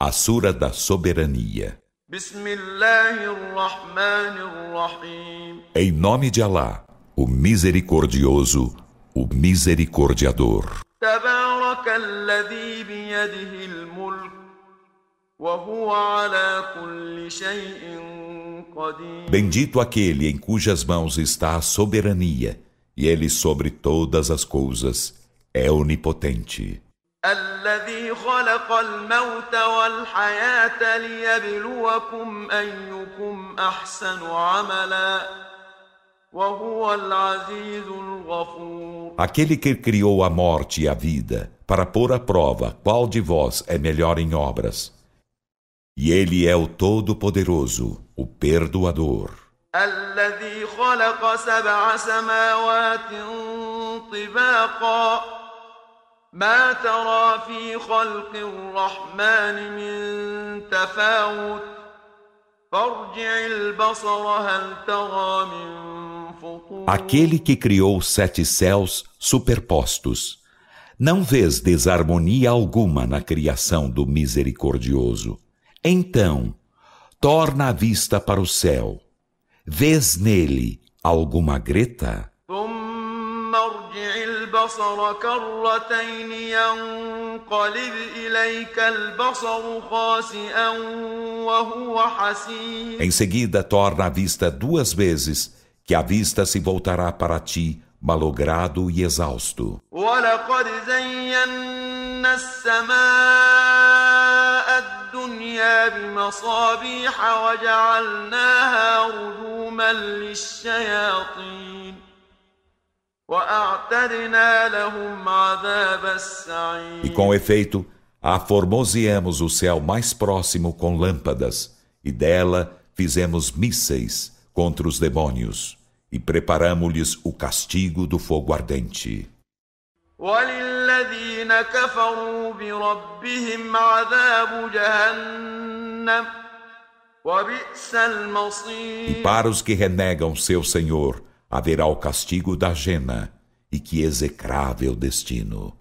A Sura da Soberania. Em nome de Alá, o Misericordioso, o Misericordiador. Bendito aquele em cujas mãos está a soberania, e ele sobre todas as coisas é onipotente. الذي خلق الموت والحياة ليبلوكم أيكم أحسن عملا وهو العزيز الغفور Aquele que criou a morte e a vida para pôr à prova qual de vós é melhor em obras. E ele é o Todo-Poderoso, o Perdoador. الذي خلق سبع سماوات طباقا ما ترى في خلق الرحمن من تفاوت فارجع البصر هل ترى من Aquele que criou sete céus superpostos. Não vês desarmonia alguma na criação do misericordioso. Então, torna a vista para o céu. Vês nele alguma greta? البصر كرتين ينقلب إليك البصر خاسئا وهو حسين Em seguida torna a vista duas vezes, que a vista se voltará para ti malogrado e exausto. ولقد زينا السماء الدنيا بمصابيح وجعلناها رجوما للشياطين e com efeito, aformoseamos o céu mais próximo com lâmpadas, e dela fizemos mísseis contra os demônios, e preparamos-lhes o castigo do fogo ardente. E para os que renegam seu Senhor, haverá o castigo da jena, e que execrável destino.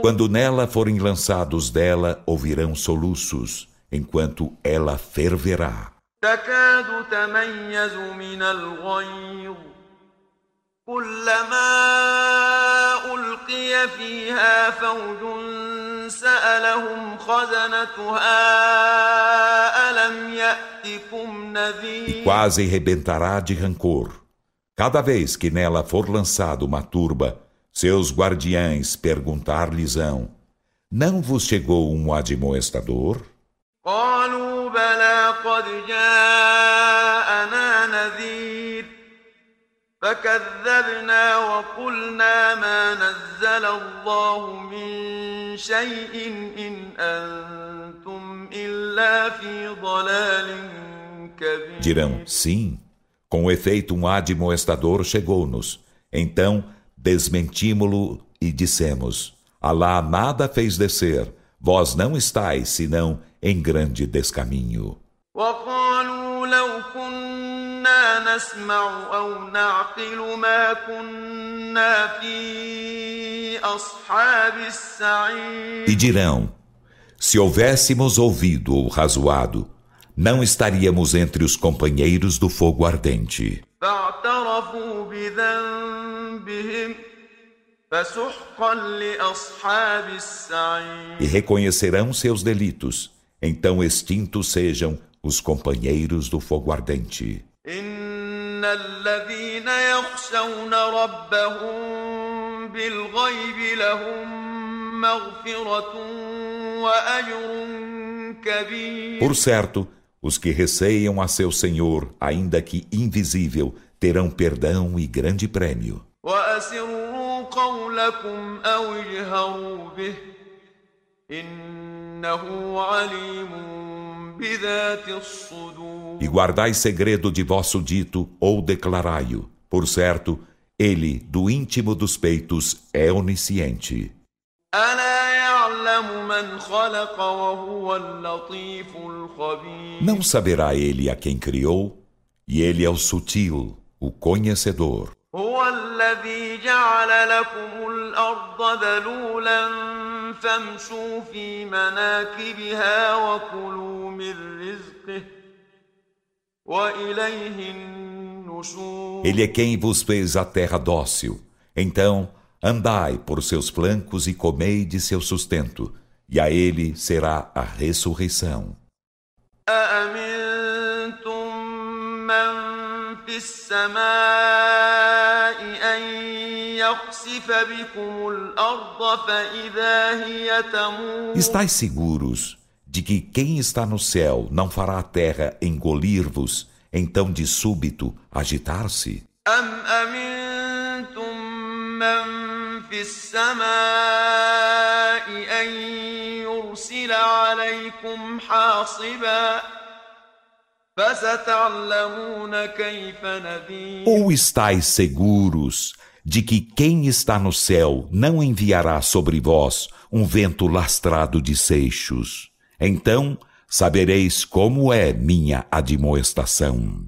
Quando nela forem lançados dela, ouvirão soluços, enquanto ela ferverá. تكاد تميز من الغيظ كلما ألقي فيها فوج سألهم خزنتها ألم يأتكم نذير Quase rebentará de rancor. Cada vez que nela for lançada uma turba, seus guardiães perguntar-lhes-ão: Não vos chegou um admoestador? قالوا بلى قد جاءنا نذير فكذبنا وقلنا ما نزل الله من شيء إن أنتم إلا في ضلال كبير Dirão, sim, com efeito um admoestador chegou-nos. Então desmentimos-lo e dissemos, Alá nada fez descer, vós não estáis senão em grande descaminho. وقالوا لو كنا نسمع أو نعقل ما كنا في أصحاب السعير E dirão, se houvéssemos ouvido ou razoado, não estaríamos entre os companheiros do fogo ardente. E reconhecerão seus delitos, então extintos sejam os companheiros do fogo ardente. إن الذين يخشون ربهم بالغيب لهم مغفرة وأجر كبير Por certo, os que receiam a seu Senhor, ainda que invisível, terão perdão e grande prêmio. وأسروا قولكم أو اجهروا به إنه عليم e guardai segredo de vosso dito ou declarai-o. Por certo, ele, do íntimo dos peitos, é onisciente. Não saberá ele a quem criou? E ele é o sutil, o conhecedor. الذي جعل لكم الأرض ذلولا فامشوا في مناكبها وكلوا من رزقه وإليه النشور Ele é quem vos fez a terra dócil. Então, andai por seus flancos e comei de seu sustento, e a ele será a ressurreição. أأمنتم في السماء أن يخسف بكم الأرض فإذا هي تمور Estais seguros de que quem está no céu não fará a terra engolir-vos, então de súbito agitar-se? أم أمنتم من في السماء أن يرسل عليكم حاصبا فستعلمون كيف نذير ou estáis seguros de que quem está no céu não enviará sobre vós um vento lastrado de seixos? Então sabereis como é minha admoestação.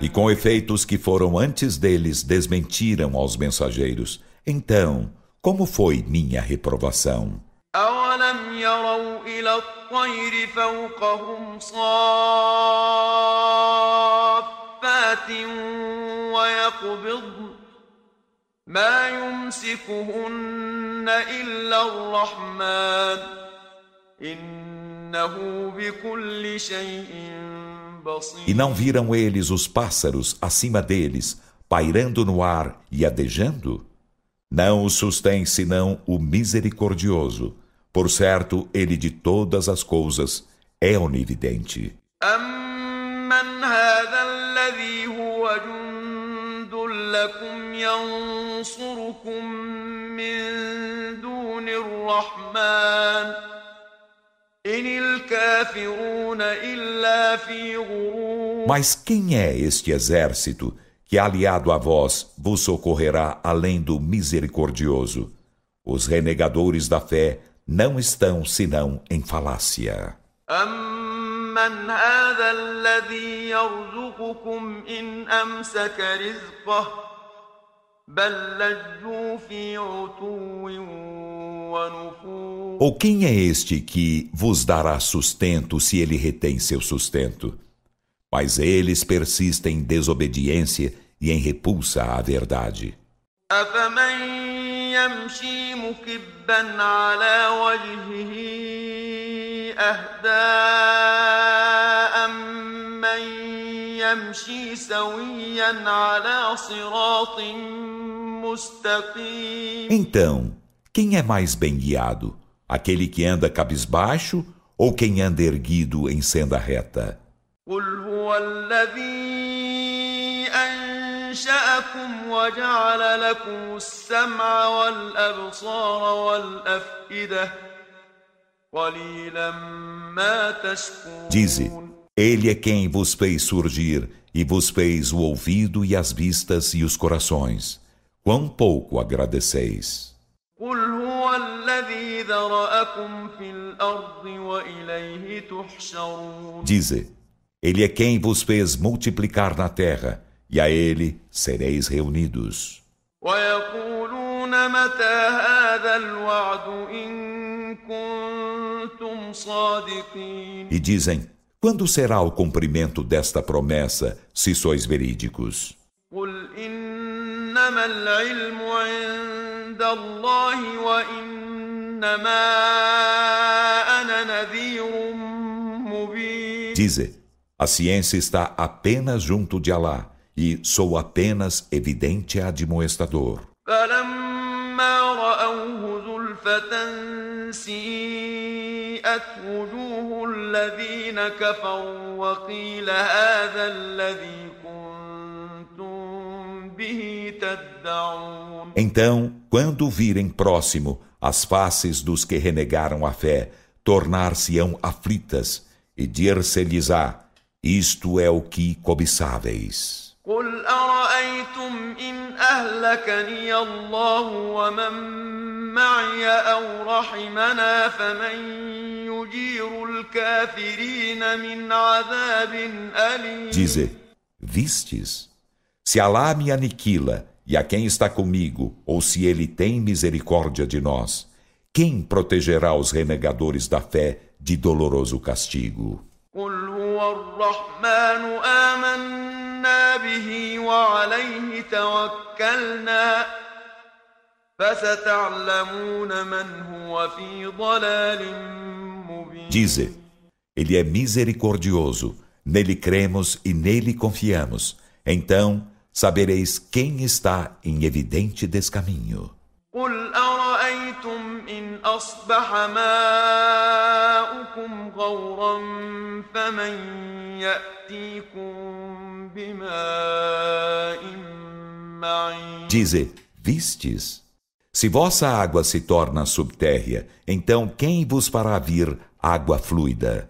E com efeitos que foram antes deles desmentiram aos mensageiros. Então, como foi minha reprovação? أولم يروا إلى الطير فوقهم صافات ويقبضن ما يمسكهن إلا الرحمن إنه بكل شيء بصير E não viram eles os pássaros acima deles, pairando no ar e adejando? Não o sustém senão o misericordioso. Por certo, ele de todas as coisas é onividente. Mas quem é este exército? que, aliado a vós, vos socorrerá além do misericordioso? Os renegadores da fé não estão senão em falácia. أمن هذا الذي يرزقكم إن أمسك رزقه بل لجوا في عتو ونفور Ou quem é este que vos dará sustento se ele retém seu sustento? Mas eles persistem em desobediência e em repulsa à verdade. أفمن يمشي مكبا على وجهه أهدى أمن يمشي سويا على صراط مستقيم Então, quem é mais bem guiado? Aquele que anda cabisbaixo ou quem anda erguido em senda reta? قل هو الذي أنشأكم وجعل لكم السمع والأبصار والأفئدة قليلا ما تشكرون Dize: Ele é quem vos fez surgir e vos fez o ouvido e as vistas e os corações. Quão pouco agradeceis. قل هو الذي ذرأكم في الأرض وإليه تحشرون Dize: ele é quem vos fez multiplicar na terra, e a ele sereis reunidos. E dizem: Quando será o cumprimento desta promessa, se sois verídicos? Dize: a ciência está apenas junto de Alá, e sou apenas evidente admoestador. Então, quando virem próximo as faces dos que renegaram a fé, tornar-se-ão aflitas, e dir-se-lhes-á: Isto é o que cobiçáveis. قل أرأيتم إن أهلكني الله ومن معي أو رحمنا فمن Dize, vistes? Se Alá me aniquila e a quem está comigo, ou se ele tem misericórdia de nós, quem protegerá os renegadores da fé de doloroso castigo? Dize, Ele é misericordioso, nele cremos e nele confiamos. Então sabereis quem está em evidente descaminho. قل أرأيتم إن أصبح ماؤكم غورا فمن يأتيكم بماء معين Dize, vistes? Se vossa água se torna subtérrea, então quem vos fará vir água fluida?